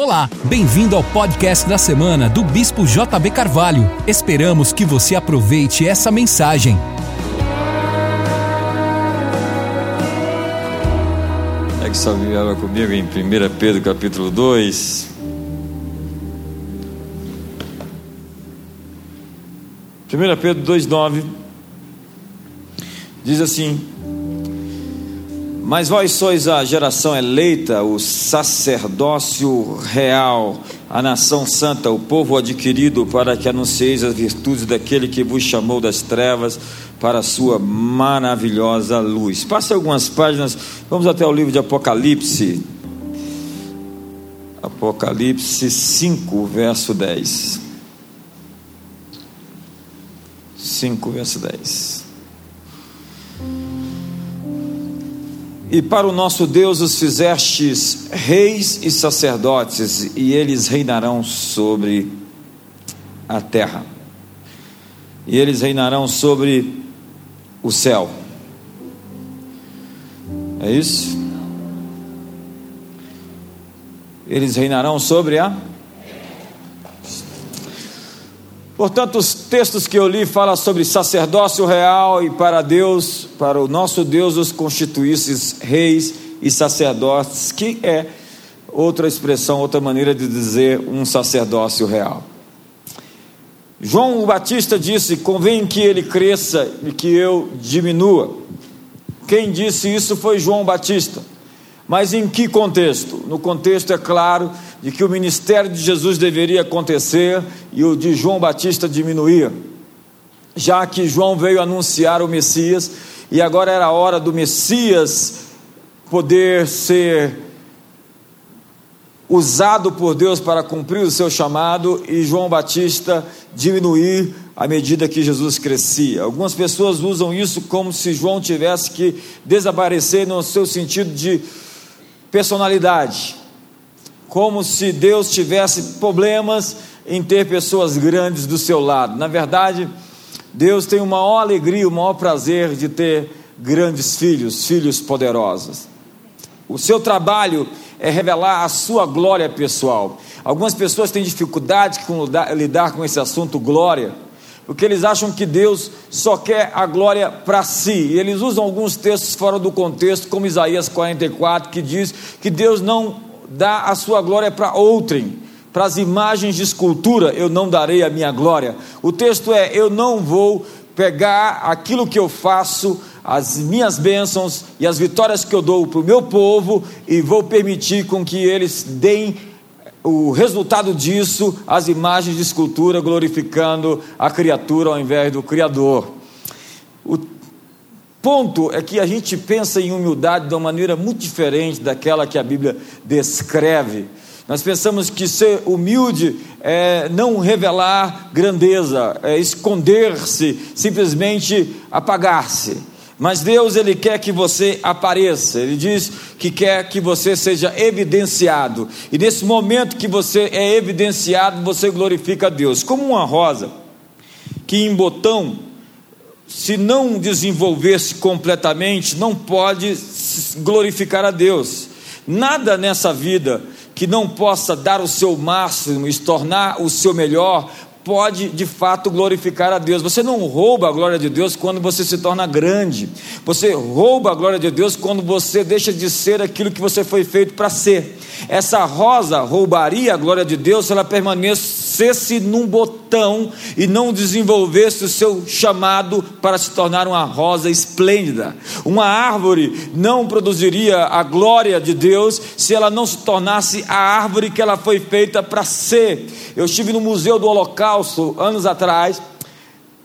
Olá, bem-vindo ao podcast da semana do Bispo JB Carvalho. Esperamos que você aproveite essa mensagem. É que só vivia comigo em 1 Pedro capítulo 2. 1 Pedro 2,9 diz assim: Mas vós sois a geração eleita, o sacerdócio real, a nação santa, o povo adquirido, para que anuncieis as virtudes daquele que vos chamou das trevas para a sua maravilhosa luz. Passe algumas páginas, vamos até o livro de Apocalipse. Apocalipse 5, verso 10. 5, verso 10. E para o nosso Deus os fizestes reis e sacerdotes, e eles reinarão sobre a terra. E eles reinarão sobre o céu. É isso? Eles reinarão sobre a Portanto, os textos que eu li falam sobre sacerdócio real e para Deus, para o nosso Deus, os constituísses reis e sacerdotes, que é outra expressão, outra maneira de dizer um sacerdócio real. João o Batista disse: convém que ele cresça e que eu diminua. Quem disse isso foi João Batista. Mas em que contexto? No contexto, é claro, de que o ministério de Jesus deveria acontecer e o de João Batista diminuir, já que João veio anunciar o Messias e agora era a hora do Messias poder ser usado por Deus para cumprir o seu chamado e João Batista diminuir à medida que Jesus crescia. Algumas pessoas usam isso como se João tivesse que desaparecer no seu sentido de personalidade, como se Deus tivesse problemas em ter pessoas grandes do seu lado. Na verdade, Deus tem o maior alegria, o maior prazer de ter grandes filhos, filhos poderosos. O seu trabalho é revelar a sua glória pessoal. Algumas pessoas têm dificuldade com lidar com esse assunto glória porque eles acham que Deus só quer a glória para si. E eles usam alguns textos fora do contexto, como Isaías 44, que diz que Deus não dá a sua glória para outrem. Para as imagens de escultura eu não darei a minha glória. O texto é: eu não vou pegar aquilo que eu faço, as minhas bênçãos e as vitórias que eu dou para o meu povo e vou permitir com que eles deem o resultado disso, as imagens de escultura glorificando a criatura ao invés do Criador. O ponto é que a gente pensa em humildade de uma maneira muito diferente daquela que a Bíblia descreve. Nós pensamos que ser humilde é não revelar grandeza, é esconder-se, simplesmente apagar-se. Mas Deus ele quer que você apareça. Ele diz que quer que você seja evidenciado. E nesse momento que você é evidenciado, você glorifica a Deus. Como uma rosa que em botão, se não desenvolver-se completamente, não pode glorificar a Deus. Nada nessa vida que não possa dar o seu máximo se tornar o seu melhor, pode de fato glorificar a Deus. Você não rouba a glória de Deus quando você se torna grande. Você rouba a glória de Deus quando você deixa de ser aquilo que você foi feito para ser. Essa rosa roubaria a glória de Deus se ela permanecesse num botão e não desenvolvesse o seu chamado para se tornar uma rosa esplêndida. Uma árvore não produziria a glória de Deus se ela não se tornasse a árvore que ela foi feita para ser. Eu estive no Museu do Holocausto anos atrás.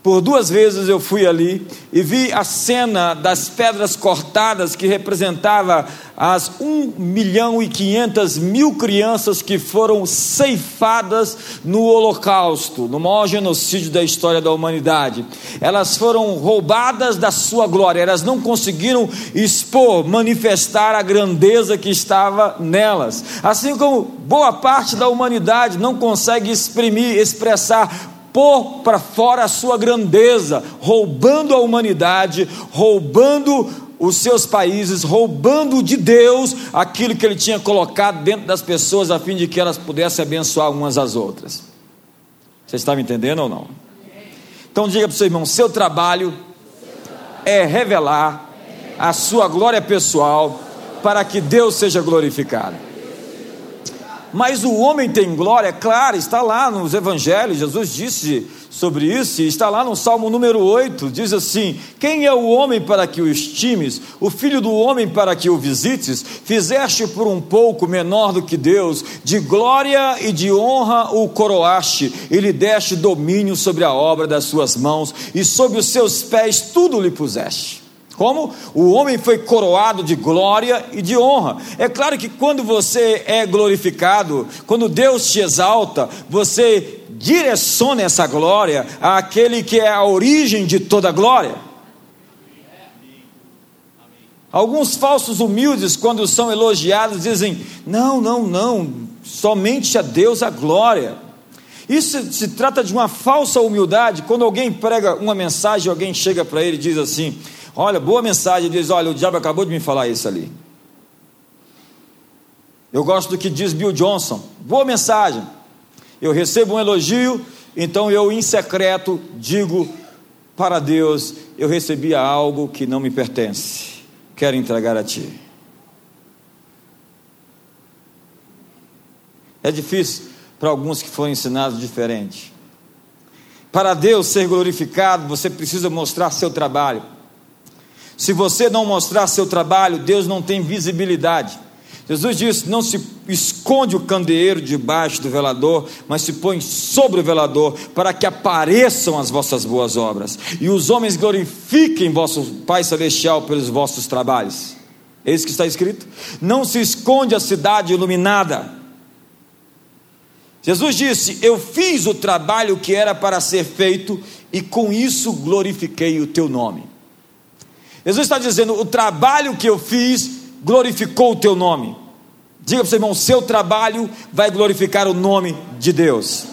Por duas vezes eu fui ali e vi a cena das pedras cortadas que representava as 1 milhão e 500 mil crianças que foram ceifadas no Holocausto, no maior genocídio da história da humanidade. Elas foram roubadas da sua glória, elas não conseguiram expor, manifestar a grandeza que estava nelas. Assim como boa parte da humanidade não consegue exprimir, expressar pôr para fora a sua grandeza, roubando a humanidade, roubando os seus países, roubando de Deus aquilo que ele tinha colocado dentro das pessoas, a fim de que elas pudessem abençoar umas às outras. Você está me entendendo ou não? Então diga para o seu irmão: seu trabalho é revelar a sua glória pessoal para que Deus seja glorificado. Mas o homem tem glória, claro, está lá nos evangelhos, Jesus disse sobre isso, e está lá no Salmo número 8, diz assim: Quem é o homem para que o estimes, o filho do homem para que o visites? Fizeste por um pouco menor do que Deus, de glória e de honra o coroaste, e lhe deste domínio sobre a obra das suas mãos, e sob os seus pés tudo lhe puseste. Como o homem foi coroado de glória e de honra. É claro que quando você é glorificado, quando Deus te exalta, você direciona essa glória àquele que é a origem de toda glória. Alguns falsos humildes, quando são elogiados, dizem: não, não, não, somente a Deus a glória. Isso se trata de uma falsa humildade. Quando alguém prega uma mensagem, alguém chega para ele e diz assim: Olha, boa mensagem, diz: Olha, o diabo acabou de me falar isso ali. Eu gosto do que diz Bill Johnson. Boa mensagem. Eu recebo um elogio, então eu, em secreto, digo para Deus: Eu recebi algo que não me pertence. Quero entregar a Ti. É difícil para alguns que foram ensinados diferente. Para Deus ser glorificado, você precisa mostrar seu trabalho. Se você não mostrar seu trabalho, Deus não tem visibilidade. Jesus disse: Não se esconde o candeeiro debaixo do velador, mas se põe sobre o velador, para que apareçam as vossas boas obras, e os homens glorifiquem vosso Pai Celestial pelos vossos trabalhos. É isso que está escrito. Não se esconde a cidade iluminada. Jesus disse: Eu fiz o trabalho que era para ser feito, e com isso glorifiquei o teu nome. Jesus está dizendo: o trabalho que eu fiz glorificou o teu nome. Diga para o seu irmão: seu trabalho vai glorificar o nome de Deus.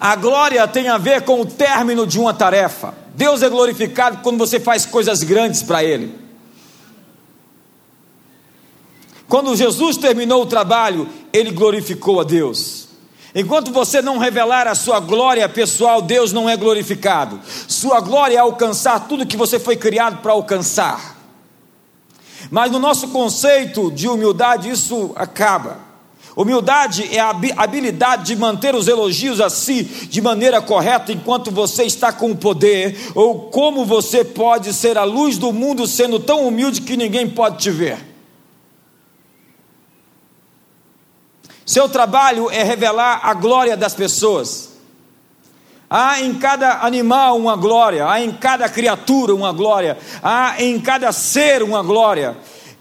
A glória tem a ver com o término de uma tarefa. Deus é glorificado quando você faz coisas grandes para Ele. Quando Jesus terminou o trabalho, Ele glorificou a Deus. Enquanto você não revelar a sua glória pessoal, Deus não é glorificado. Sua glória é alcançar tudo que você foi criado para alcançar. Mas no nosso conceito de humildade, isso acaba. Humildade é a habilidade de manter os elogios a si de maneira correta enquanto você está com o poder, ou como você pode ser a luz do mundo sendo tão humilde que ninguém pode te ver. Seu trabalho é revelar a glória das pessoas. Há em cada animal uma glória, há em cada criatura uma glória, há em cada ser uma glória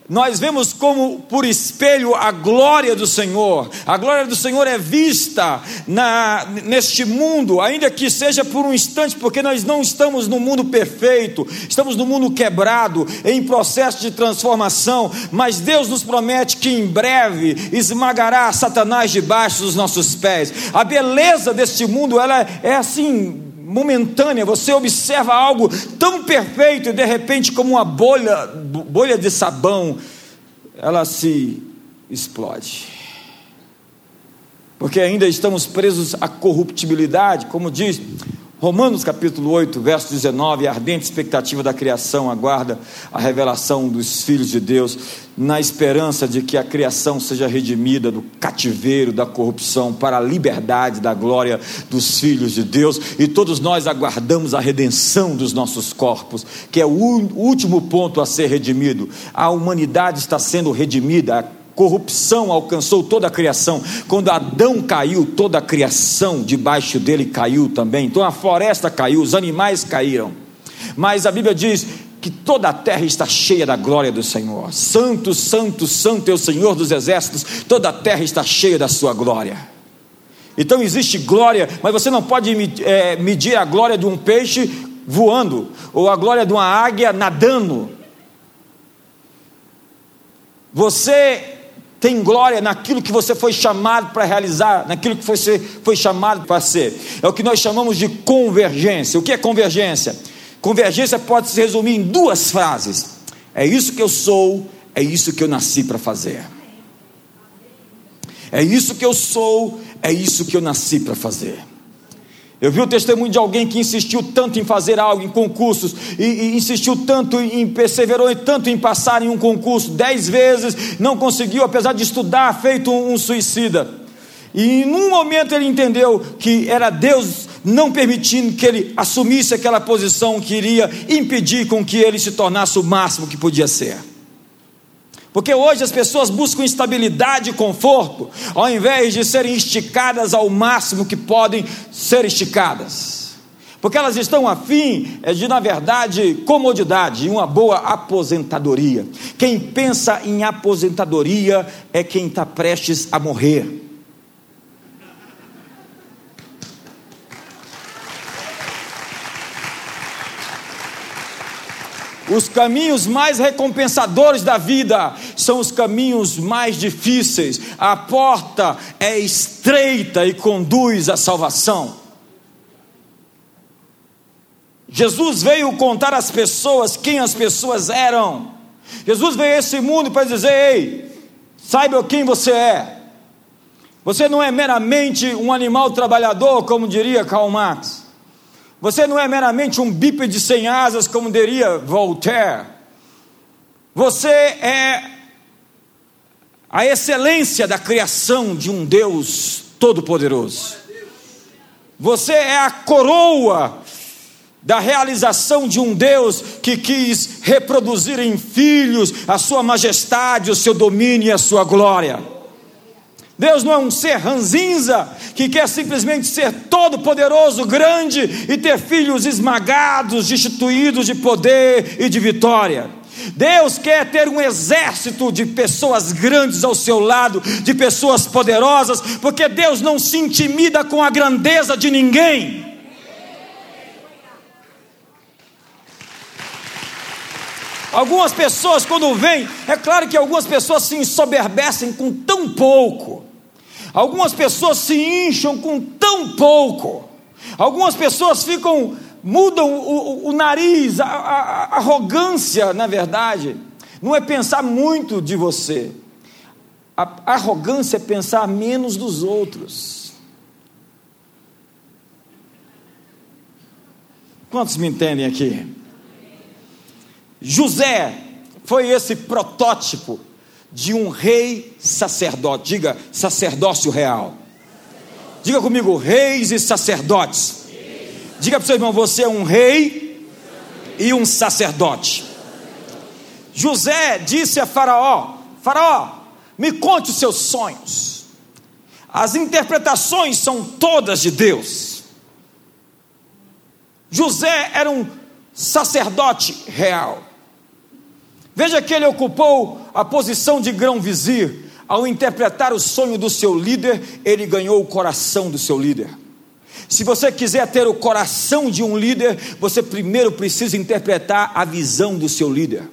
nós vemos como por espelho a glória do Senhor. A glória do Senhor é vista na, neste mundo, ainda que seja por um instante, porque nós não estamos no mundo perfeito, estamos no mundo quebrado, em processo de transformação. Mas Deus nos promete que em breve esmagará Satanás debaixo dos nossos pés. A beleza deste mundo ela é assim momentânea, você observa algo tão perfeito e de repente, como uma bolha, bolha de sabão, ela se explode. Porque ainda estamos presos à corruptibilidade, como diz Romanos capítulo 8, verso 19, a ardente expectativa da criação aguarda a revelação dos filhos de Deus, na esperança de que a criação seja redimida do cativeiro, da corrupção, para a liberdade da glória dos filhos de Deus, e todos nós aguardamos a redenção dos nossos corpos, que é o último ponto a ser redimido. A humanidade está sendo redimida, corrupção alcançou toda a criação. Quando Adão caiu, toda a criação debaixo dele caiu também. Então a floresta caiu, os animais caíram. Mas a Bíblia diz que toda a terra está cheia da glória do Senhor. Santo, santo, santo é o Senhor dos exércitos. Toda a terra está cheia da sua glória. Então existe glória, mas você não pode é, medir a glória de um peixe voando, ou a glória de uma águia nadando. Você tem glória naquilo que você foi chamado para realizar, naquilo que você foi chamado para ser. É o que nós chamamos de convergência. O que é convergência? Convergência pode se resumir em duas frases: é isso que eu sou, é isso que eu nasci para fazer. É isso que eu sou, é isso que eu nasci para fazer. Eu vi o testemunho de alguém que insistiu tanto em fazer algo, em concursos, e, e, insistiu tanto em, perseverou tanto em passar em um concurso, dez vezes, não conseguiu, apesar de estudar, feito um, um suicida. E em um momento ele entendeu que era Deus não permitindo que ele assumisse aquela posição que iria impedir com que ele se tornasse o máximo que podia ser. Porque hoje as pessoas buscam estabilidade e conforto, ao invés de serem esticadas ao máximo que podem ser esticadas. Porque elas estão afim é de, na verdade, comodidade e uma boa aposentadoria. Quem pensa em aposentadoria é quem está prestes a morrer. Os caminhos mais recompensadores da vida são os caminhos mais difíceis. A porta é estreita e conduz à salvação. Jesus veio contar às pessoas quem as pessoas eram. Jesus veio a esse mundo para dizer: ei, saiba quem você é. Você não é meramente um animal trabalhador, como diria Karl Marx. Você não é meramente um bípede sem asas, como diria Voltaire. Você é a excelência da criação de um Deus todo-poderoso. Você é a coroa da realização de um Deus que quis reproduzir em filhos a sua majestade, o seu domínio e a sua glória. Deus não é um ser ranzinza que quer simplesmente ser todo-poderoso, grande e ter filhos esmagados, destituídos de poder e de vitória. Deus quer ter um exército de pessoas grandes ao seu lado, de pessoas poderosas, porque Deus não se intimida com a grandeza de ninguém. Algumas pessoas, quando vêm, é claro que algumas pessoas se ensoberbecem com tão pouco. Algumas pessoas se incham com tão pouco. Algumas pessoas ficam, mudam o, o, o nariz, a, a, a arrogância, na verdade, não é pensar muito de você. A arrogância é pensar menos dos outros. Quantos me entendem aqui? José foi esse protótipo de um rei sacerdote. Diga sacerdócio real. Diga comigo, reis e sacerdotes. Diga para o seu irmão, você é um rei e um sacerdote. José disse a Faraó: Faraó, me conte os seus sonhos. As interpretações são todas de Deus. José era um sacerdote real. Veja que ele ocupou a posição de grão-vizir. Ao interpretar o sonho do seu líder, ele ganhou o coração do seu líder. Se você quiser ter o coração de um líder, você primeiro precisa interpretar a visão do seu líder.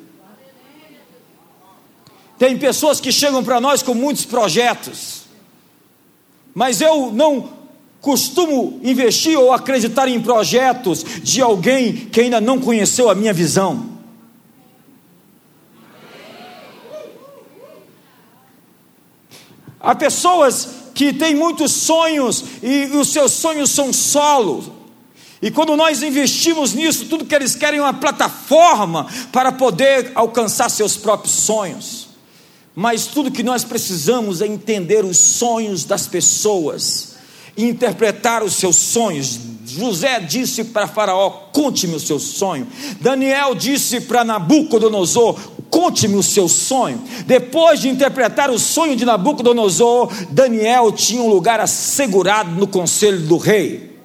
Tem pessoas que chegam para nós com muitos projetos, mas eu não costumo investir ou acreditar em projetos de alguém que ainda não conheceu a minha visão. Há pessoas que têm muitos sonhos e os seus sonhos são solos. E quando nós investimos nisso, tudo que eles querem é uma plataforma para poder alcançar seus próprios sonhos. Mas tudo que nós precisamos é entender os sonhos das pessoas interpretar os seus sonhos. José disse para Faraó: Conte-me o seu sonho. Daniel disse para Nabucodonosor: Conte-me o seu sonho. Depois de interpretar o sonho de Nabucodonosor, Daniel tinha um lugar assegurado no conselho do rei.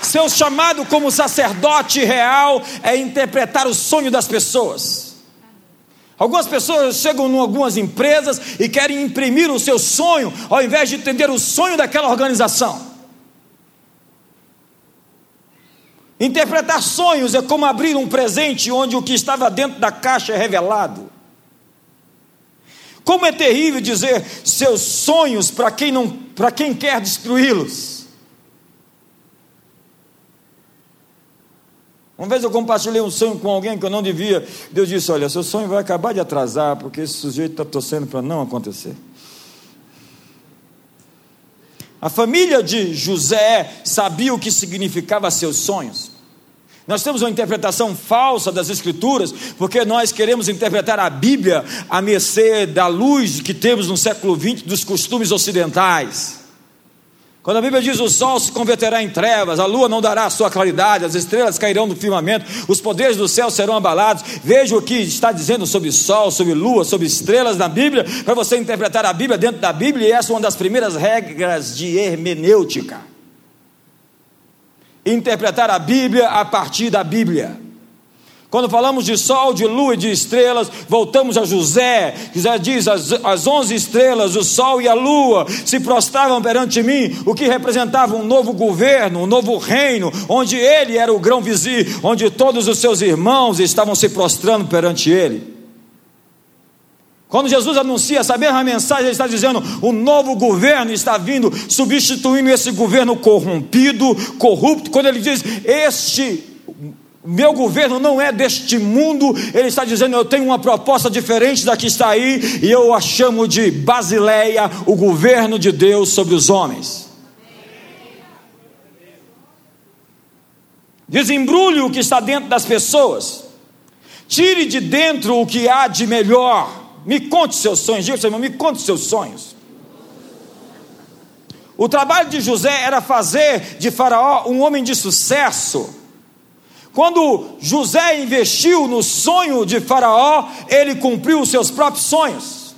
Seu chamado como sacerdote real é interpretar o sonho das pessoas. Algumas pessoas chegam em algumas empresas e querem imprimir o seu sonho, ao invés de entender o sonho daquela organização. Interpretar sonhos é como abrir um presente onde o que estava dentro da caixa é revelado. Como é terrível dizer seus sonhos para quem não, para quem quer destruí-los. Uma vez eu compartilhei um sonho com alguém que eu não devia. Deus disse: Olha, seu sonho vai acabar de atrasar, porque esse sujeito está torcendo para não acontecer. A família de José sabia o que significava seus sonhos. Nós temos uma interpretação falsa das Escrituras, porque nós queremos interpretar a Bíblia a mercê da luz que temos no século XX dos costumes ocidentais. Quando a Bíblia diz o sol se converterá em trevas, a lua não dará a sua claridade, as estrelas cairão do firmamento, os poderes do céu serão abalados. Veja o que está dizendo sobre sol, sobre lua, sobre estrelas na Bíblia, para você interpretar a Bíblia dentro da Bíblia, e essa é uma das primeiras regras de hermenêutica. Interpretar a Bíblia a partir da Bíblia. Quando falamos de sol, de lua e de estrelas, voltamos a José. José diz: as, as onze estrelas, o sol e a lua se prostravam perante mim, o que representava um novo governo, um novo reino, onde ele era o grão vizir, onde todos os seus irmãos estavam se prostrando perante ele. Quando Jesus anuncia essa mesma mensagem, ele está dizendo: o novo governo está vindo, substituindo esse governo corrompido, corrupto. Quando ele diz: este meu governo não é deste mundo, ele está dizendo: eu tenho uma proposta diferente da que está aí, e eu a chamo de Basileia, o governo de Deus sobre os homens. Desembrulhe o que está dentro das pessoas, tire de dentro o que há de melhor. Me conte seus sonhos, diga irmão, me conte seus sonhos. O trabalho de José era fazer de Faraó um homem de sucesso quando José investiu no sonho de Faraó, ele cumpriu os seus próprios sonhos.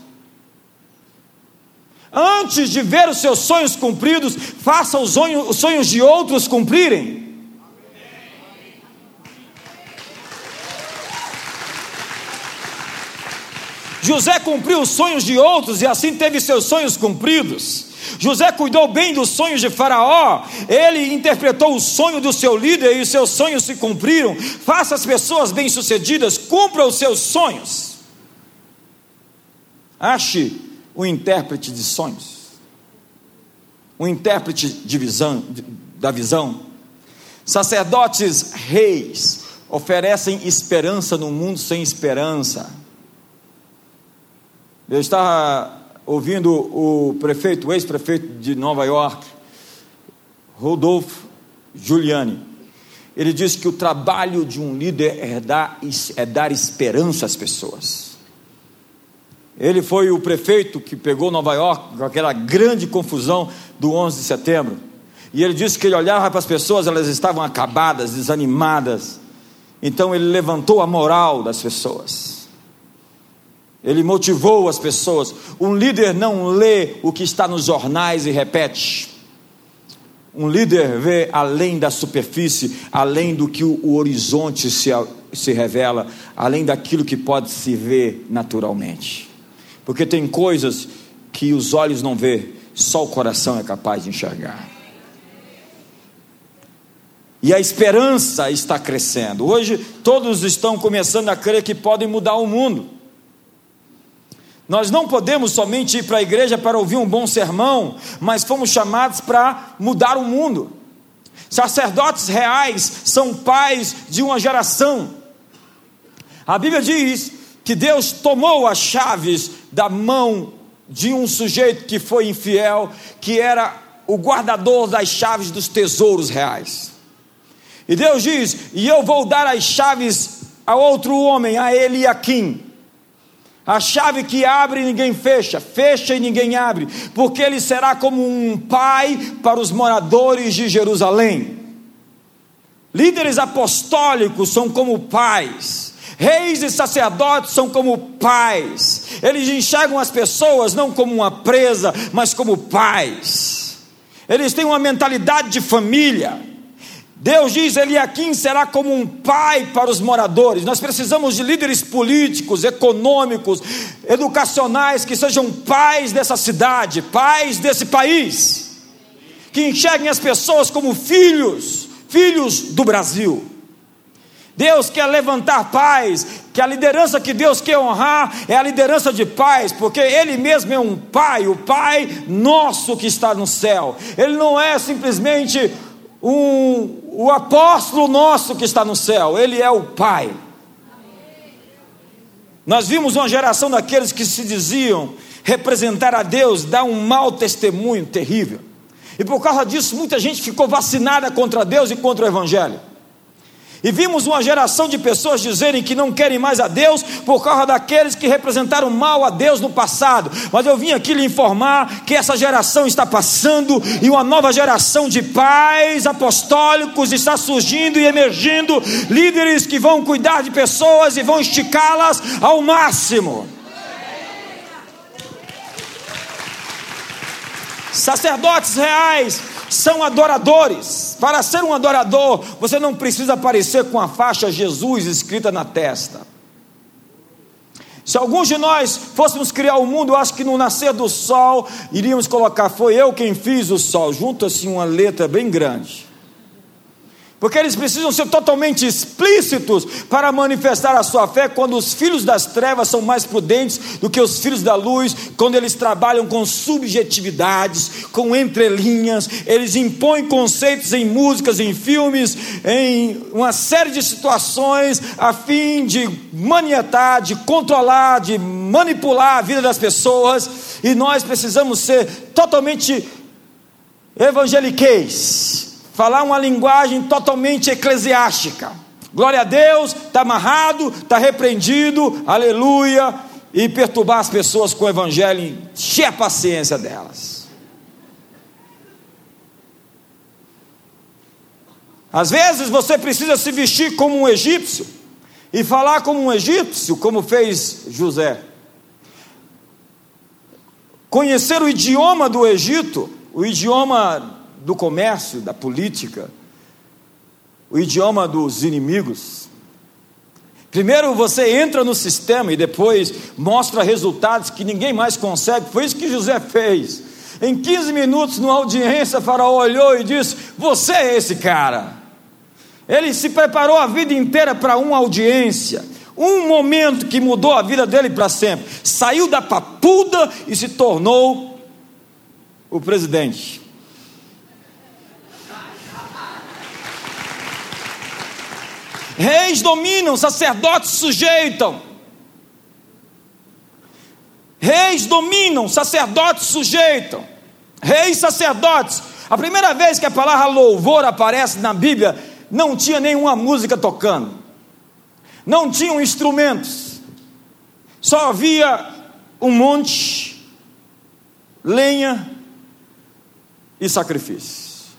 Antes de ver os seus sonhos cumpridos, faça os sonhos, os sonhos de outros cumprirem. José cumpriu os sonhos de outros e assim teve seus sonhos cumpridos. José cuidou bem dos sonhos de Faraó, ele interpretou o sonho do seu líder e os seus sonhos se cumpriram. Faça as pessoas bem-sucedidas, cumpra os seus sonhos. Ache o intérprete de sonhos, o intérprete de visão, da visão. Sacerdotes reis oferecem esperança no mundo sem esperança. Eu estava ouvindo o prefeito, o ex-prefeito de Nova York, Rodolfo Giuliani. Ele disse que o trabalho de um líder é dar, é dar esperança às pessoas. Ele foi o prefeito que pegou Nova York com aquela grande confusão do 11 de setembro. E ele disse que ele olhava para as pessoas, elas estavam acabadas, desanimadas. Então ele levantou a moral das pessoas. Ele motivou as pessoas. Um líder não lê o que está nos jornais e repete. Um líder vê além da superfície, além do que o, horizonte se, se revela, além daquilo que pode se ver naturalmente. Porque tem coisas que os olhos não vê, só o coração é capaz de enxergar. E a esperança está crescendo. Hoje todos estão começando a crer que podem mudar o mundo. Nós não podemos somente ir para a igreja para ouvir um bom sermão, mas fomos chamados para mudar o mundo. Sacerdotes reais são pais de uma geração. A Bíblia diz que Deus tomou as chaves da mão de um sujeito que foi infiel, que era o guardador das chaves dos tesouros reais. E Deus diz: E eu vou dar as chaves a outro homem, a Eliakim a chave que abre ninguém fecha, fecha e ninguém abre, porque ele será como um pai para os moradores de Jerusalém. Líderes apostólicos são como pais, reis e sacerdotes são como pais, eles enxergam as pessoas não como uma presa, mas como pais, eles têm uma mentalidade de família. Deus diz: Eliakim será como um pai para os moradores. Nós precisamos de líderes políticos, econômicos, educacionais que sejam pais dessa cidade, pais desse país, que enxerguem as pessoas como filhos, filhos do Brasil. Deus quer levantar pais, que a liderança que Deus quer honrar é a liderança de pais, porque Ele mesmo é um pai, o Pai nosso que está no céu. Ele não é simplesmente um, o apóstolo nosso que está no céu, ele é o Pai. Nós vimos uma geração daqueles que se diziam representar a Deus, dar um mau testemunho terrível. E por causa disso, muita gente ficou vacinada contra Deus e contra o Evangelho. E vimos uma geração de pessoas dizerem que não querem mais a Deus por causa daqueles que representaram mal a Deus no passado. Mas eu vim aqui lhe informar que essa geração está passando e uma nova geração de pais apostólicos está surgindo e emergindo, líderes que vão cuidar de pessoas e vão esticá-las ao máximo. Sacerdotes reais são adoradores. Para ser um adorador, você não precisa aparecer com a faixa Jesus escrita na testa. Se alguns de nós fôssemos criar o mundo, eu acho que no nascer do sol iríamos colocar: Foi eu quem fiz o sol, junto assim uma letra bem grande porque eles precisam ser totalmente explícitos para manifestar a sua fé quando os filhos das trevas são mais prudentes do que os filhos da luz, quando eles trabalham com subjetividades, com entrelinhas, eles impõem conceitos em músicas, em filmes, em uma série de situações a fim de manietar, de controlar, de manipular a vida das pessoas, e nós precisamos ser totalmente evangeliqueis falar uma linguagem totalmente eclesiástica. Glória a Deus, está amarrado, está repreendido, aleluia, e perturbar as pessoas com o evangelho, encher a paciência delas. Às vezes você precisa se vestir como um egípcio e falar como um egípcio, como fez José. Conhecer o idioma do Egito, o idioma do comércio, da política, o idioma dos inimigos. Primeiro você entra no sistema e depois mostra resultados que ninguém mais consegue. Foi isso que José fez. Em 15 minutos, numa audiência, Faraó olhou e disse: Você é esse cara. Ele se preparou a vida inteira para uma audiência, um momento que mudou a vida dele para sempre. Saiu da papuda e se tornou o presidente. Reis dominam, sacerdotes sujeitam. Reis dominam, sacerdotes sujeitam. Reis sacerdotes. A primeira vez que a palavra louvor aparece na Bíblia, não tinha nenhuma música tocando, não tinham instrumentos, só havia um monte, lenha e sacrifício.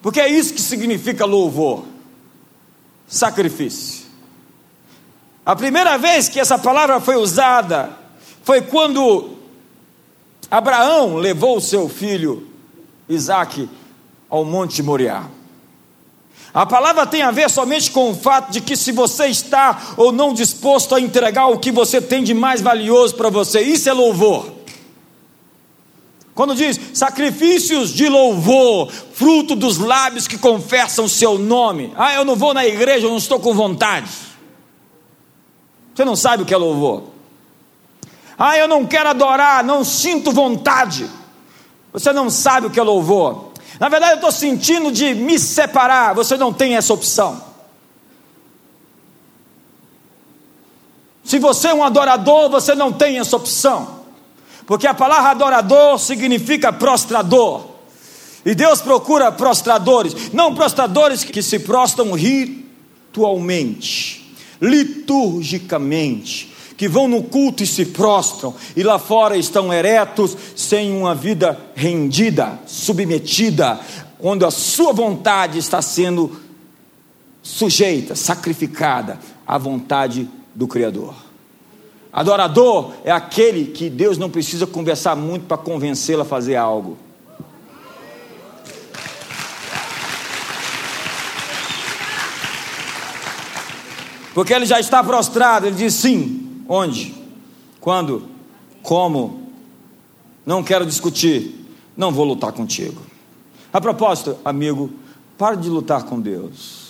Porque é isso que significa louvor sacrifício. A primeira vez que essa palavra foi usada foi quando Abraão levou seu filho Isaac ao Monte Moriá. A palavra tem a ver somente com o fato de que se você está ou não disposto a entregar o que você tem de mais valioso para você, isso é louvor. Quando diz sacrifícios de louvor, fruto dos lábios que confessam o seu nome. Ah, eu não vou na igreja, eu não estou com vontade. Você não sabe o que é louvor. Ah, eu não quero adorar, não sinto vontade. Você não sabe o que é louvor. Na verdade, eu estou sentindo de me separar. Você não tem essa opção. Se você é um adorador, você não tem essa opção porque a palavra adorador significa prostrador. E Deus procura prostradores, não prostradores que se prostam ritualmente, liturgicamente, que vão no culto e se prostram, e lá fora estão eretos, sem uma vida rendida, submetida, quando a sua vontade está sendo sujeita, sacrificada à vontade do Criador. Adorador é aquele que Deus não precisa conversar muito para convencê-lo a fazer algo. Porque ele já está prostrado, ele diz sim. Onde? Quando? Como? Não quero discutir, não vou lutar contigo. A propósito, amigo, pare de lutar com Deus.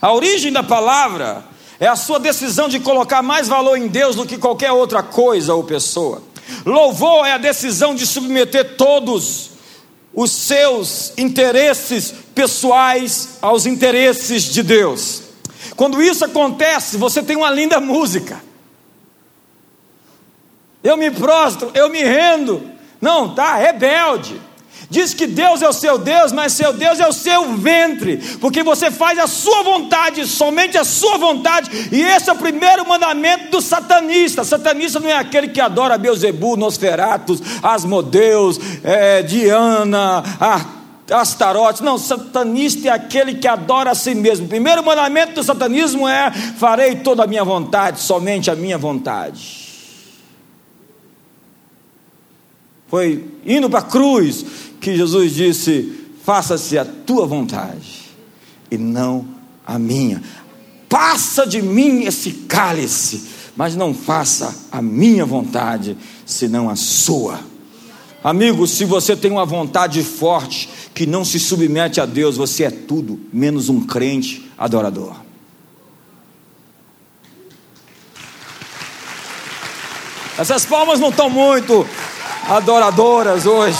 A origem da palavra é a sua decisão de colocar mais valor em Deus do que qualquer outra coisa ou pessoa. Louvor é a decisão de submeter todos os seus interesses pessoais aos interesses de Deus. Quando isso acontece, você tem uma linda música. Eu me prostro, eu me rendo. Não, tá rebelde. Diz que Deus é o seu Deus, mas seu Deus é o seu ventre, porque você faz a sua vontade, somente a sua vontade, e esse é o primeiro mandamento do satanista. Satanista não é aquele que adora Beuzebu, Nosferatus, Asmodeus, é, Diana, Astarote, não, satanista é aquele que adora a si mesmo. O primeiro mandamento do satanismo é: farei toda a minha vontade, somente a minha vontade. Foi indo para a cruz que Jesus disse: Faça-se a tua vontade e não a minha. Passa de mim esse cálice, mas não faça a minha vontade, senão a sua. Amigo, se você tem uma vontade forte que não se submete a Deus, você é tudo menos um crente adorador. Essas palmas não estão muito adoradoras hoje.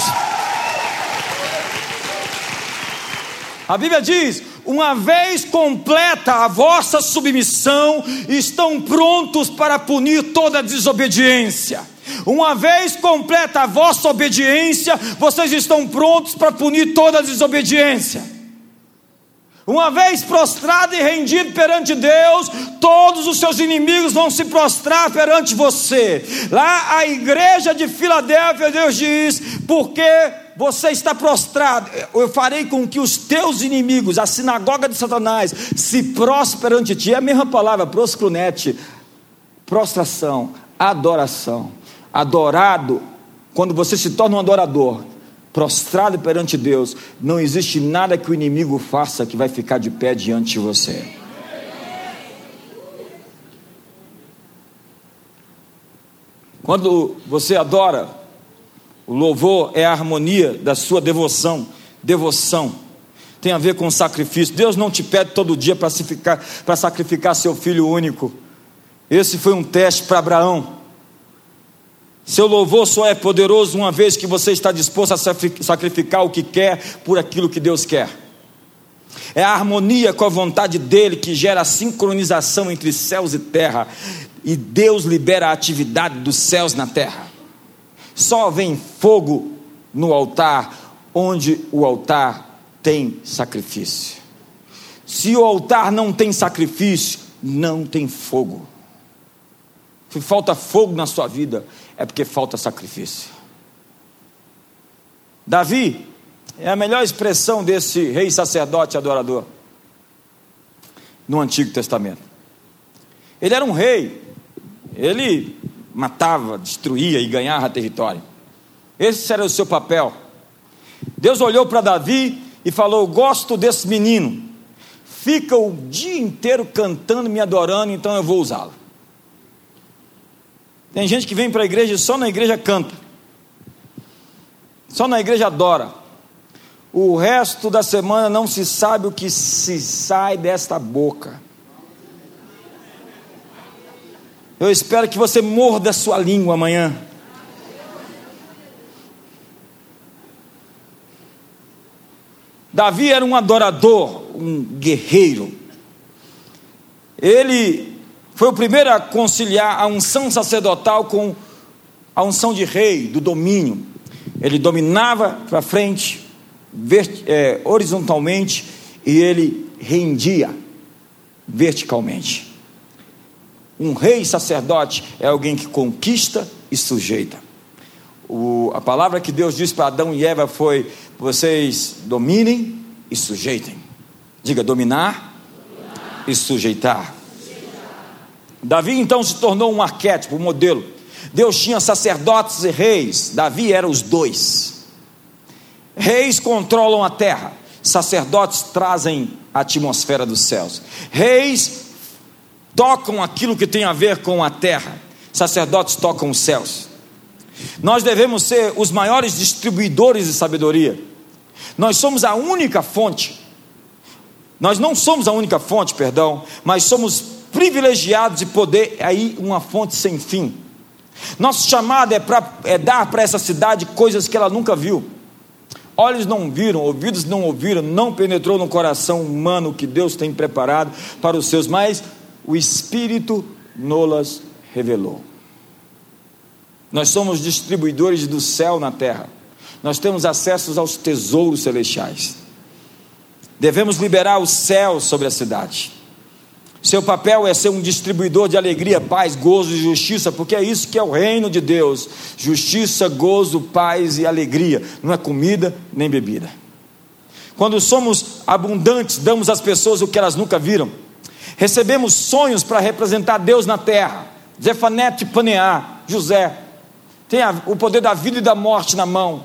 A Bíblia diz: uma vez completa a vossa submissão, estão prontos para punir toda desobediência. Uma vez completa a vossa obediência, vocês estão prontos para punir toda desobediência. Uma vez prostrado e rendido perante Deus, todos os seus inimigos vão se prostrar perante você. Lá a igreja de Filadélfia, Deus diz: porque você está prostrado, eu farei com que os teus inimigos, a sinagoga de Satanás, se prostrem perante ti. É a mesma palavra, proscrunete, prostração, adoração. Adorado, quando você se torna um adorador, prostrado perante Deus, não existe nada que o inimigo faça que vai ficar de pé diante de você. Quando você adora, o louvor é a harmonia da sua devoção. Devoção tem a ver com sacrifício. Deus não te pede todo dia para sacrificar seu filho único. Esse foi um teste para Abraão. Seu louvor só é poderoso uma vez que você está disposto a sacrificar o que quer por aquilo que Deus quer. É a harmonia com a vontade dele que gera a sincronização entre céus e terra, e Deus libera a atividade dos céus na terra. Só vem fogo no altar onde o altar tem sacrifício. Se o altar não tem sacrifício, não tem fogo. Se falta fogo na sua vida, é porque falta sacrifício. Davi é a melhor expressão desse rei sacerdote adorador no Antigo Testamento. Ele era um rei, ele matava, destruía e ganhava território. Esse era o seu papel. Deus olhou para Davi e falou: Gosto desse menino, fica o dia inteiro cantando, me adorando, então eu vou usá-lo. Tem gente que vem para a igreja e só na igreja canta, só na igreja adora. O resto da semana não se sabe o que se sai desta boca. Eu espero que você morda a sua língua amanhã. Davi era um adorador, um guerreiro. Ele foi o primeiro a conciliar a unção sacerdotal com a unção de rei, do domínio. Ele dominava para frente, é, horizontalmente, e ele rendia verticalmente. Um rei sacerdote é alguém que conquista e sujeita. O, a palavra que Deus disse para Adão e Eva foi: vocês dominem e sujeitem. Diga dominar, dominar. e sujeitar. Davi então se tornou um arquétipo, um modelo. Deus tinha sacerdotes e reis, Davi era os dois. Reis controlam a terra, sacerdotes trazem a atmosfera dos céus. Reis tocam aquilo que tem a ver com a terra, sacerdotes tocam os céus. Nós devemos ser os maiores distribuidores de sabedoria. Nós somos a única fonte. Nós não somos a única fonte, perdão, mas somos privilegiados de poder aí uma fonte sem fim. Nosso chamado é, pra, é dar para essa cidade coisas que ela nunca viu. olhos não viram, ouvidos não ouviram, não penetrou no coração humano que Deus tem preparado para os seus, mas o Espírito nolas revelou. Nós somos distribuidores do céu na terra. Nós temos acesso aos tesouros celestiais. Devemos liberar o céu sobre a cidade. Seu papel é ser um distribuidor de alegria, paz, gozo e justiça, porque é isso que é o reino de Deus: justiça, gozo, paz e alegria. Não é comida nem bebida. Quando somos abundantes, damos às pessoas o que elas nunca viram. Recebemos sonhos para representar Deus na terra. Zefanete Paneá, José, tem o poder da vida e da morte na mão.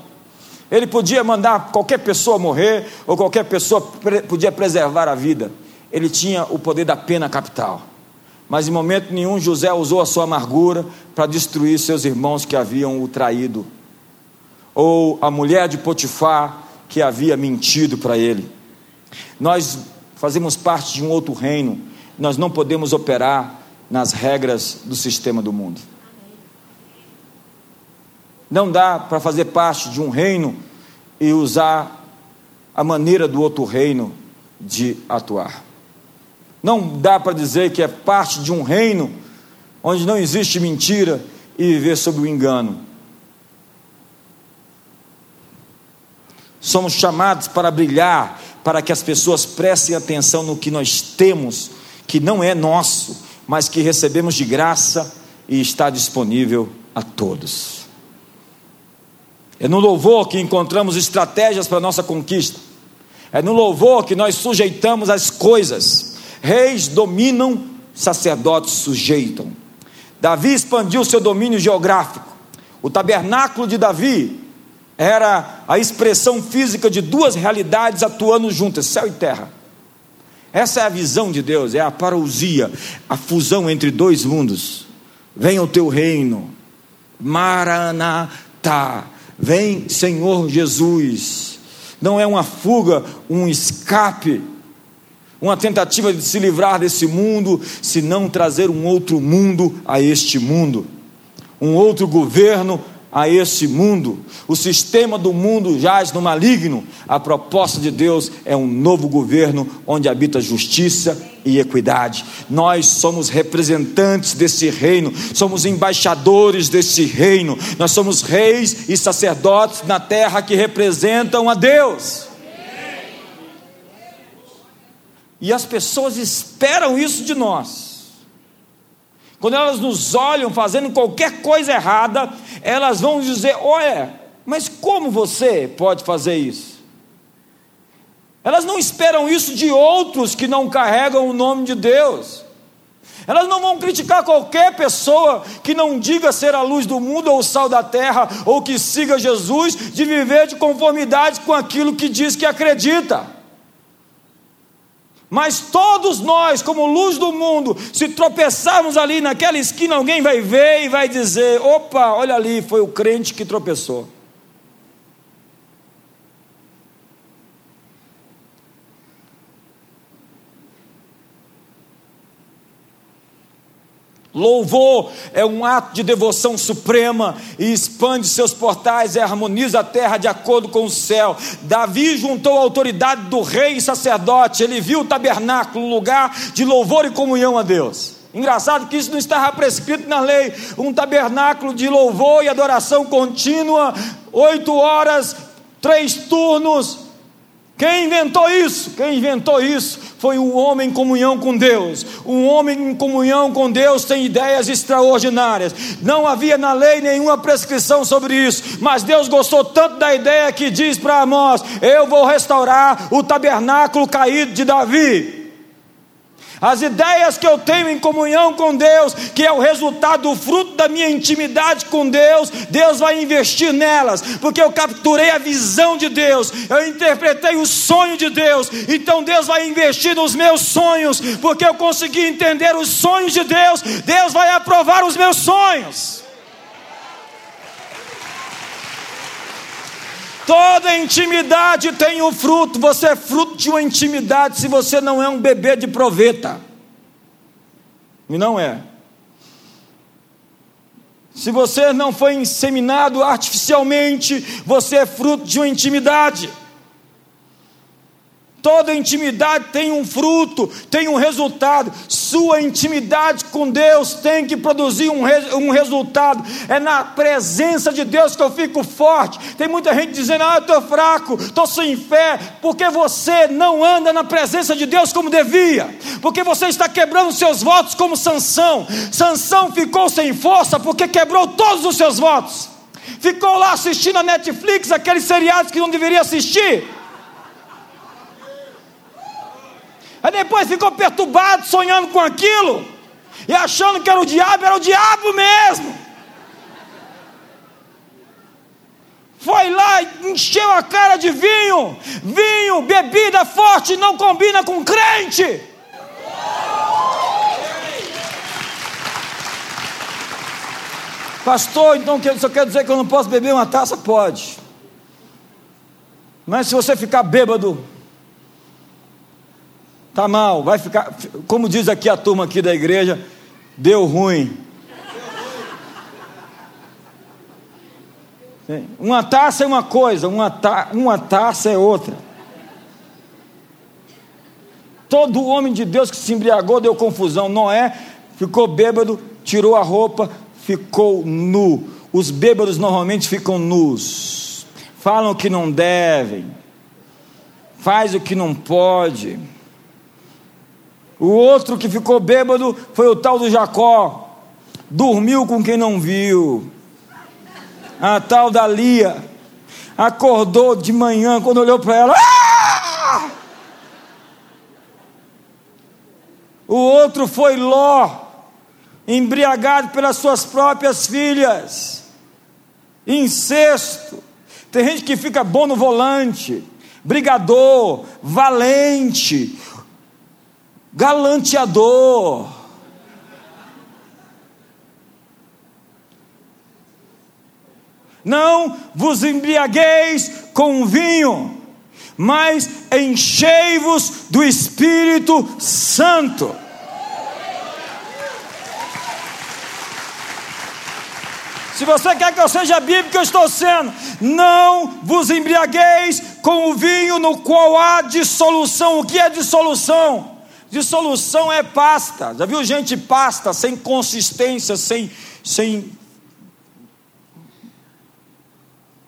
Ele podia mandar qualquer pessoa morrer, ou qualquer pessoa podia preservar a vida. Ele tinha o poder da pena capital. Mas em momento nenhum José usou a sua amargura para destruir seus irmãos que haviam o traído, ou a mulher de Potifar que havia mentido para ele. Nós fazemos parte de um outro reino, nós não podemos operar nas regras do sistema do mundo. Não dá para fazer parte de um reino e usar a maneira do outro reino de atuar. Não dá para dizer que é parte de um reino onde não existe mentira e viver sob o engano. Somos chamados para brilhar, para que as pessoas prestem atenção no que nós temos, que não é nosso, mas que recebemos de graça e está disponível a todos. É no louvor que encontramos estratégias para nossa conquista. É no louvor que nós sujeitamos as coisas. Reis dominam, sacerdotes sujeitam. Davi expandiu seu domínio geográfico. O tabernáculo de Davi era a expressão física de duas realidades atuando juntas, céu e terra. Essa é a visão de Deus, é a parousia, a fusão entre dois mundos. Venha o teu reino, Maranatá, Vem, Senhor Jesus. Não é uma fuga, um escape, uma tentativa de se livrar desse mundo, senão trazer um outro mundo a este mundo, um outro governo a esse mundo. O sistema do mundo jaz no maligno. A proposta de Deus é um novo governo onde habita justiça e equidade. Nós somos representantes desse reino, somos embaixadores desse reino. Nós somos reis e sacerdotes na terra que representam a Deus. E as pessoas esperam isso de nós. Quando elas nos olham fazendo qualquer coisa errada, elas vão dizer: Olha, mas como você pode fazer isso? Elas não esperam isso de outros que não carregam o nome de Deus. Elas não vão criticar qualquer pessoa que não diga ser a luz do mundo ou o sal da terra, ou que siga Jesus, de viver de conformidade com aquilo que diz que acredita. Mas todos nós, como luz do mundo, se tropeçarmos ali naquela esquina, alguém vai ver e vai dizer: opa, olha ali, foi o crente que tropeçou. Louvor é um ato de devoção suprema e expande seus portais e harmoniza a terra de acordo com o céu. Davi juntou a autoridade do rei e sacerdote, ele viu o tabernáculo, lugar de louvor e comunhão a Deus. Engraçado que isso não estava prescrito na lei, um tabernáculo de louvor e adoração contínua, oito horas, três turnos, quem inventou isso? Quem inventou isso foi um homem em comunhão com Deus. Um homem em comunhão com Deus tem ideias extraordinárias. Não havia na lei nenhuma prescrição sobre isso, mas Deus gostou tanto da ideia que diz para Amós: Eu vou restaurar o tabernáculo caído de Davi. As ideias que eu tenho em comunhão com Deus, que é o resultado do fruto da minha intimidade com Deus, Deus vai investir nelas, porque eu capturei a visão de Deus, eu interpretei o sonho de Deus, então Deus vai investir nos meus sonhos, porque eu consegui entender os sonhos de Deus, Deus vai aprovar os meus sonhos. Toda intimidade tem um fruto. Você é fruto de uma intimidade se você não é um bebê de proveta. E não é. Se você não foi inseminado artificialmente, você é fruto de uma intimidade. Toda intimidade tem um fruto, tem um resultado. Sua intimidade com Deus tem que produzir um, um resultado. É na presença de Deus que eu fico forte. Tem muita gente dizendo: Ah, eu estou fraco, estou sem fé, porque você não anda na presença de Deus como devia, porque você está quebrando seus votos como Sansão. Sansão ficou sem força porque quebrou todos os seus votos. Ficou lá assistindo a Netflix, aqueles seriados que não deveria assistir Aí depois ficou perturbado, sonhando com aquilo, e achando que era o diabo, era o diabo mesmo. Foi lá encheu a cara de vinho. Vinho, bebida forte, não combina com crente. Pastor, então só quer dizer que eu não posso beber uma taça? Pode. Mas se você ficar bêbado, Tá mal, vai ficar, como diz aqui a turma aqui da igreja, deu ruim. Uma taça é uma coisa, uma, ta, uma taça é outra. Todo homem de Deus que se embriagou deu confusão. Noé ficou bêbado, tirou a roupa, ficou nu. Os bêbados normalmente ficam nus. Falam o que não devem. Faz o que não pode o outro que ficou bêbado foi o tal do Jacó. Dormiu com quem não viu. A tal da Lia. Acordou de manhã, quando olhou para ela. Ah! O outro foi Ló, embriagado pelas suas próprias filhas. Incesto. Tem gente que fica bom no volante, brigador, valente, galanteador. Não vos embriagueis com vinho, mas enchei-vos do Espírito Santo. Se você quer que eu seja bíblico, eu estou sendo. Não vos embriagueis com o vinho no qual há dissolução. O que é dissolução? Dissolução é pasta. Já viu gente pasta, sem consistência, sem. sem...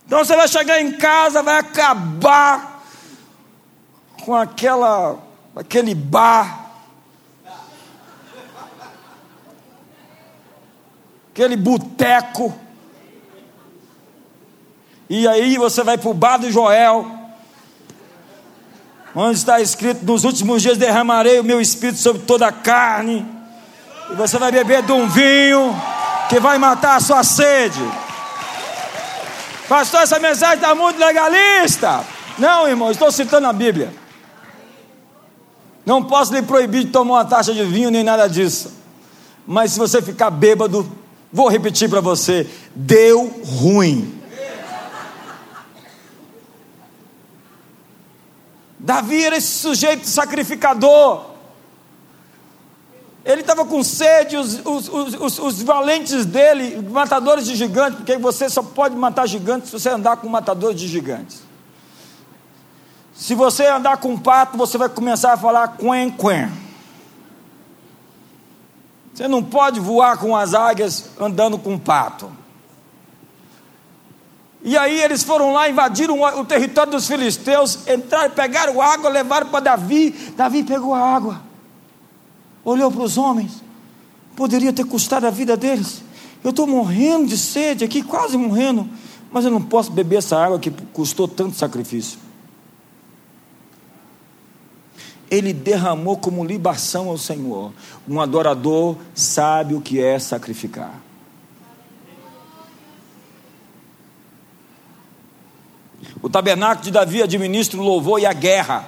Então você vai chegar em casa, vai acabar com aquela, aquele bar, aquele boteco. E aí você vai para o bar do Joel onde está escrito: Nos últimos dias derramarei o meu espírito sobre toda a carne, e você vai beber de um vinho que vai matar a sua sede. Pastor, essa mensagem está muito legalista. Não, irmão, estou citando a Bíblia. Não posso lhe proibir de tomar uma taxa de vinho nem nada disso. Mas se você ficar bêbado, vou repetir para você: deu ruim. Davi era esse sujeito sacrificador. Ele estava com sede, os, os, os, os, valentes dele, matadores de gigantes, porque você só pode matar gigantes se você andar com matadores de gigantes. Se você andar com um pato, você vai começar a falar quen quen. Você não pode voar com as águias andando com um pato. E aí eles foram lá, invadiram o território dos filisteus, entraram, pegaram água, levaram para Davi. Davi pegou a água, olhou para os homens, poderia ter custado a vida deles. Eu estou morrendo de sede aqui, quase morrendo, mas eu não posso beber essa água que custou tanto sacrifício. Ele derramou como libação ao Senhor. Um adorador sabe o que é sacrificar. O tabernáculo de Davi administra o louvor e a guerra.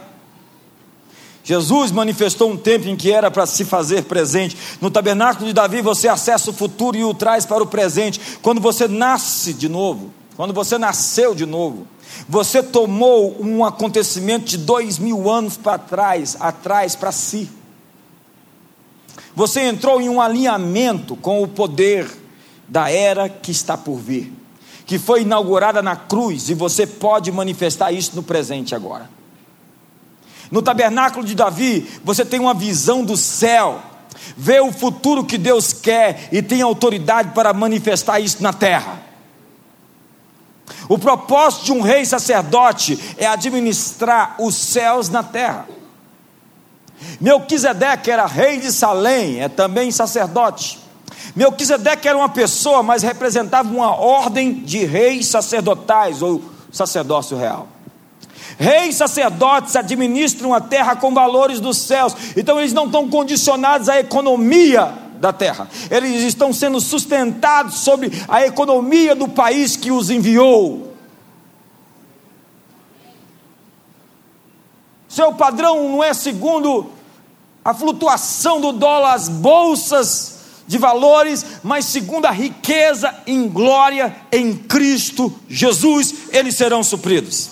Jesus manifestou um tempo em que era para se fazer presente. No tabernáculo de Davi você acessa o futuro e o traz para o presente. Quando você nasce de novo, quando você nasceu de novo, você tomou um acontecimento de dois mil anos para trás, atrás para si. Você entrou em um alinhamento com o poder da era que está por vir, que foi inaugurada na cruz, e você pode manifestar isso no presente agora. No tabernáculo de Davi, você tem uma visão do céu, vê o futuro que Deus quer e tem autoridade para manifestar isso na terra. O propósito de um rei sacerdote é administrar os céus na terra. Melquisedeque era rei de Salém, é também sacerdote. Melquisedeque era uma pessoa, mas representava uma ordem de reis sacerdotais ou sacerdócio real. Reis sacerdotes administram a terra com valores dos céus, então eles não estão condicionados à economia da terra, eles estão sendo sustentados sobre a economia do país que os enviou. Seu padrão não é segundo a flutuação do dólar, as bolsas de valores, mas segundo a riqueza em glória em Cristo Jesus, eles serão supridos.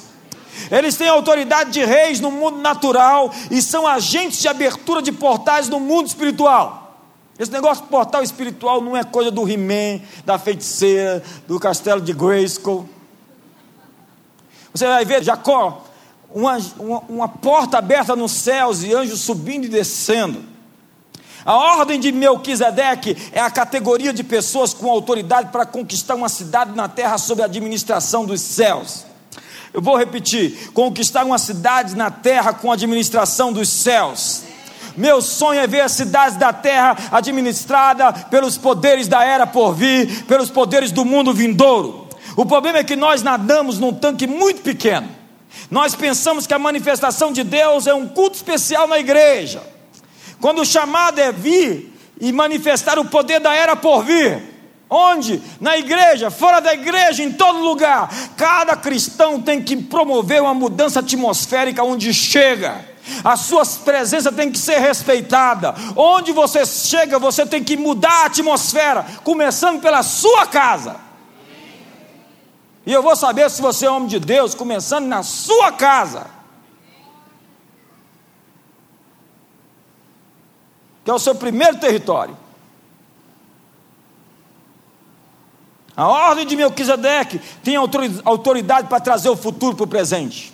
Eles têm autoridade de reis no mundo natural e são agentes de abertura de portais no mundo espiritual. Esse negócio de portal espiritual não é coisa do He-Man, da feiticeira, do castelo de Grayskull. Você vai ver Jacó, uma, uma, uma porta aberta nos céus e anjos subindo e descendo. A ordem de Melquisedeque é a categoria de pessoas com autoridade para conquistar uma cidade na terra sob a administração dos céus. Eu vou repetir: conquistar uma cidade na terra com a administração dos céus. Meu sonho é ver as cidades da terra administrada pelos poderes da era por vir, pelos poderes do mundo vindouro. O problema é que nós nadamos num tanque muito pequeno. Nós pensamos que a manifestação de Deus é um culto especial na igreja. Quando o chamado é vir e manifestar o poder da era por vir, onde? Na igreja, fora da igreja, em todo lugar. Cada cristão tem que promover uma mudança atmosférica onde chega. A sua presença tem que ser respeitada. Onde você chega, você tem que mudar a atmosfera, começando pela sua casa. E eu vou saber se você é homem de Deus, começando na sua casa. Que é o seu primeiro território. A ordem de Melquisedeque tem autoridade para trazer o futuro para o presente.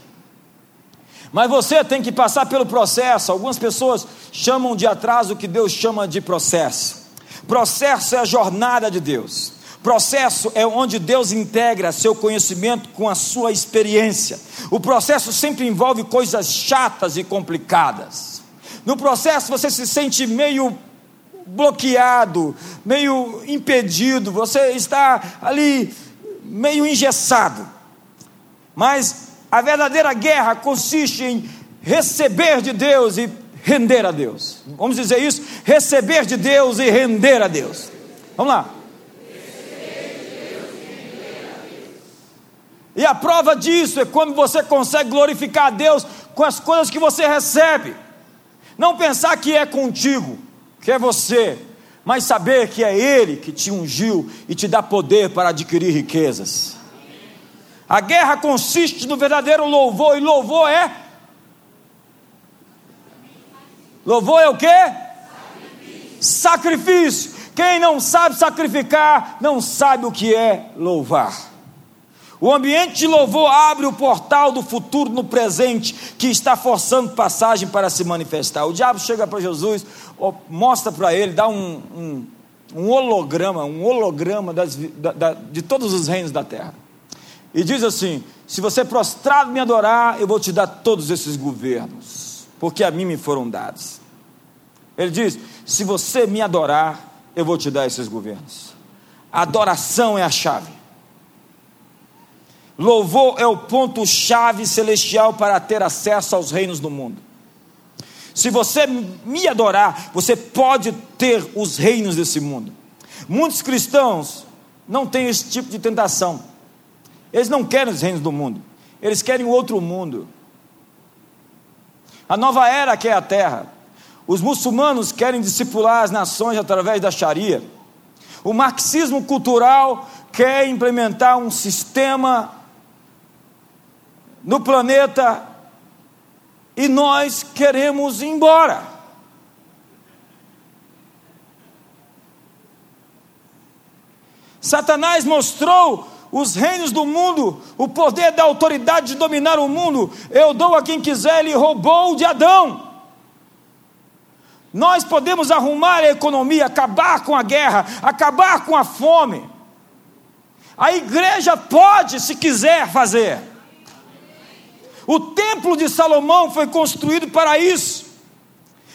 Mas você tem que passar pelo processo. Algumas pessoas chamam de atraso o que Deus chama de processo. Processo é a jornada de Deus. Processo é onde Deus integra seu conhecimento com a sua experiência. O processo sempre envolve coisas chatas e complicadas. No processo você se sente meio bloqueado, meio impedido, você está ali meio engessado. Mas a verdadeira guerra consiste em receber de Deus e render a Deus. Vamos dizer isso? Receber de Deus e render a Deus. Vamos lá. E a prova disso é quando você consegue glorificar a Deus com as coisas que você recebe. Não pensar que é contigo, que é você, mas saber que é Ele que te ungiu e te dá poder para adquirir riquezas. A guerra consiste no verdadeiro louvor, e louvor é. Louvor é o que? Sacrifício. Sacrifício. Quem não sabe sacrificar, não sabe o que é louvar. O ambiente de louvor abre o portal do futuro no presente, que está forçando passagem para se manifestar. O diabo chega para Jesus, mostra para ele, dá um, um, um holograma, um holograma das, da, da, de todos os reinos da terra e diz assim: Se você prostrado me adorar, eu vou te dar todos esses governos, porque a mim me foram dados. Ele diz: Se você me adorar, eu vou te dar esses governos. adoração é a chave. Louvor é o ponto-chave celestial para ter acesso aos reinos do mundo. Se você me adorar, você pode ter os reinos desse mundo. Muitos cristãos não têm esse tipo de tentação. Eles não querem os reinos do mundo, eles querem outro mundo. A nova era que é a terra. Os muçulmanos querem discipular as nações através da Sharia. O marxismo cultural quer implementar um sistema no planeta e nós queremos ir embora. Satanás mostrou os reinos do mundo, o poder da autoridade de dominar o mundo. Eu dou a quem quiser, ele roubou de Adão. Nós podemos arrumar a economia, acabar com a guerra, acabar com a fome. A igreja pode, se quiser, fazer. O templo de Salomão foi construído para isso.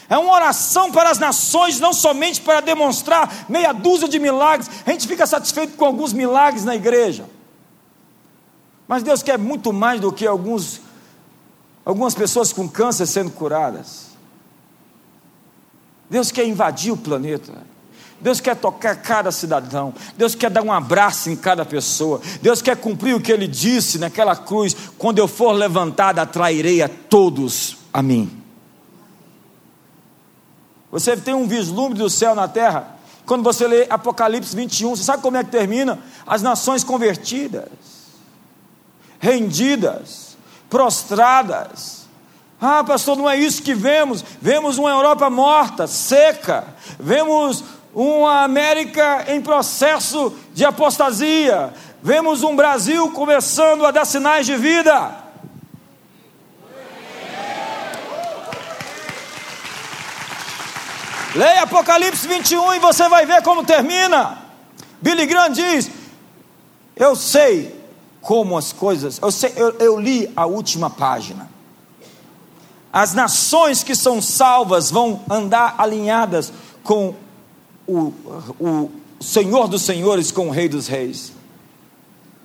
É uma oração para as nações, não somente para demonstrar meia dúzia de milagres. A gente fica satisfeito com alguns milagres na igreja. Mas Deus quer muito mais do que alguns, algumas pessoas com câncer sendo curadas. Deus quer invadir o planeta. Deus quer tocar cada cidadão. Deus quer dar um abraço em cada pessoa. Deus quer cumprir o que ele disse naquela cruz: quando eu for levantado, atrairei a todos a mim. Você tem um vislumbre do céu na terra. Quando você lê Apocalipse 21, você sabe como é que termina? As nações convertidas, rendidas, prostradas. Ah, pastor, não é isso que vemos. Vemos uma Europa morta, seca. Vemos uma América em processo de apostasia. Vemos um Brasil começando a dar sinais de vida. Leia Apocalipse 21 e você vai ver como termina. Billy Graham diz: Eu sei como as coisas, eu, sei, eu, eu li a última página. As nações que são salvas vão andar alinhadas com o, o Senhor dos Senhores, com o Rei dos Reis,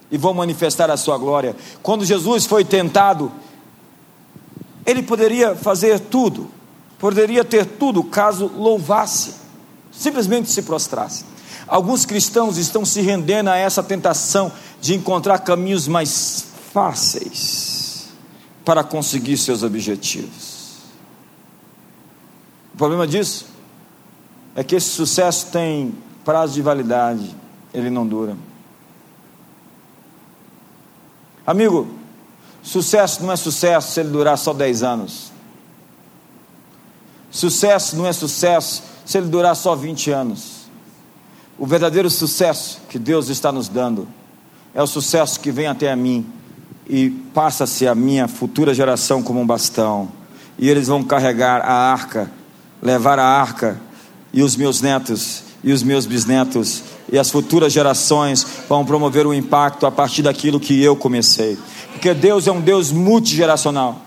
e vão manifestar a sua glória. Quando Jesus foi tentado, ele poderia fazer tudo, poderia ter tudo caso louvasse, simplesmente se prostrasse. Alguns cristãos estão se rendendo a essa tentação de encontrar caminhos mais fáceis para conseguir seus objetivos. O problema disso é que esse sucesso tem prazo de validade, ele não dura. Amigo, sucesso não é sucesso se ele durar só 10 anos. Sucesso não é sucesso se ele durar só 20 anos. O verdadeiro sucesso que Deus está nos dando é o sucesso que vem até a mim e passa-se a minha futura geração como um bastão. E eles vão carregar a arca, levar a arca, e os meus netos e os meus bisnetos e as futuras gerações vão promover um impacto a partir daquilo que eu comecei. Porque Deus é um Deus multigeracional.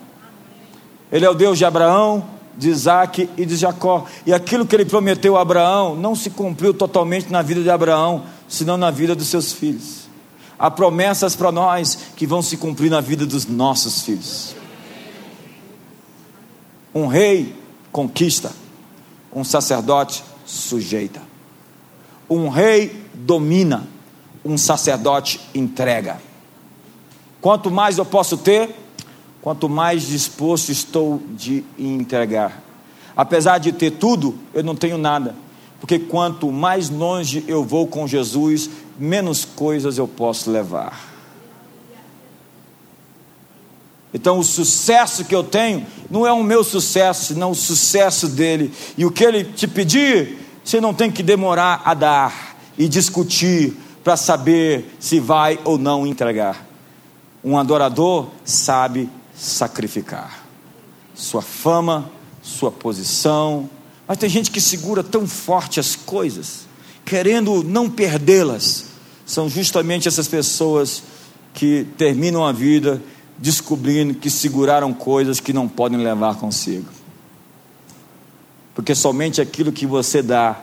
Ele é o Deus de Abraão, de Isaac e de Jacó. E aquilo que ele prometeu a Abraão não se cumpriu totalmente na vida de Abraão, senão na vida dos seus filhos. Há promessas para nós que vão se cumprir na vida dos nossos filhos. Um rei conquista, um sacerdote sujeita. Um rei domina, um sacerdote entrega. Quanto mais eu posso ter, quanto mais disposto estou de entregar. Apesar de ter tudo, eu não tenho nada, porque quanto mais longe eu vou com Jesus, menos coisas eu posso levar. Então, o sucesso que eu tenho não é o meu sucesso, senão o sucesso dele. E o que ele te pedir, você não tem que demorar a dar e discutir para saber se vai ou não entregar. Um adorador sabe sacrificar sua fama, sua posição. Mas tem gente que segura tão forte as coisas, querendo não perdê-las. São justamente essas pessoas que terminam a vida descobrindo que seguraram coisas que não podem levar consigo. Porque somente aquilo que você dá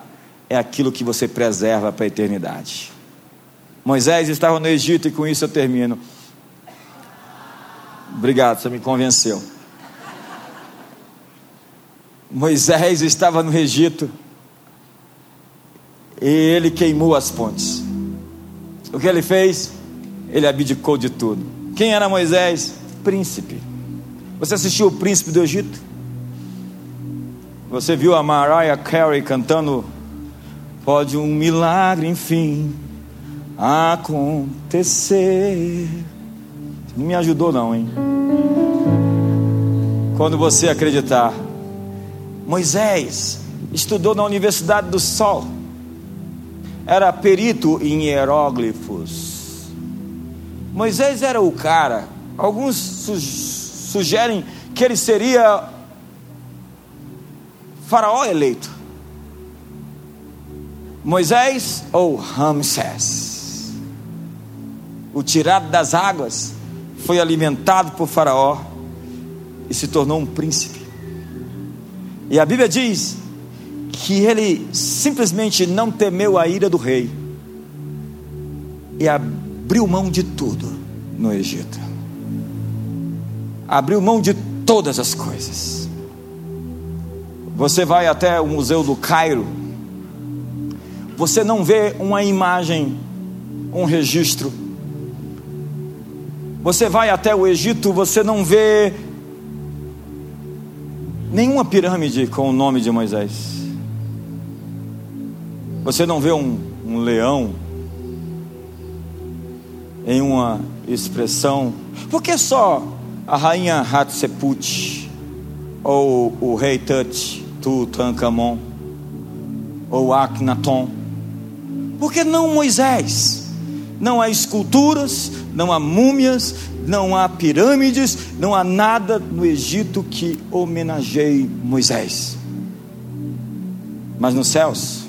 é aquilo que você preserva para a eternidade. Moisés estava no Egito e com isso eu termino. Obrigado, você me convenceu. Moisés estava no Egito e ele queimou as pontes. O que ele fez? Ele abdicou de tudo. Quem era Moisés? Príncipe. Você assistiu o Príncipe do Egito? Você viu a Mariah Carey cantando? Pode um milagre, enfim, acontecer. Não me ajudou, não, hein? Quando você acreditar, Moisés estudou na Universidade do Sol, era perito em hieróglifos. Moisés era o cara. Alguns su sugerem que ele seria faraó eleito. Moisés ou Ramsés, o tirado das águas, foi alimentado por Faraó e se tornou um príncipe. E a Bíblia diz que ele simplesmente não temeu a ira do rei e abriu mão de tudo no Egito. Abriu mão de todas as coisas. Você vai até o Museu do Cairo, você não vê uma imagem, um registro. Você vai até o Egito, você não vê nenhuma pirâmide com o nome de Moisés. Você não vê um, um leão em uma expressão. Por que só a rainha Hatshepsut ou o rei Tut, Tutankhamon ou Akhenaton? Por que não Moisés? Não há esculturas, não há múmias, não há pirâmides, não há nada no Egito que homenageie Moisés. Mas nos céus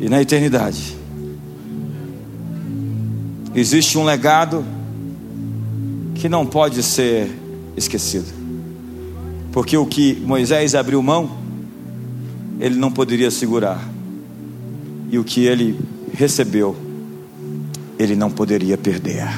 e na eternidade existe um legado que não pode ser esquecido. Porque o que Moisés abriu mão, ele não poderia segurar. E o que ele recebeu, ele não poderia perder.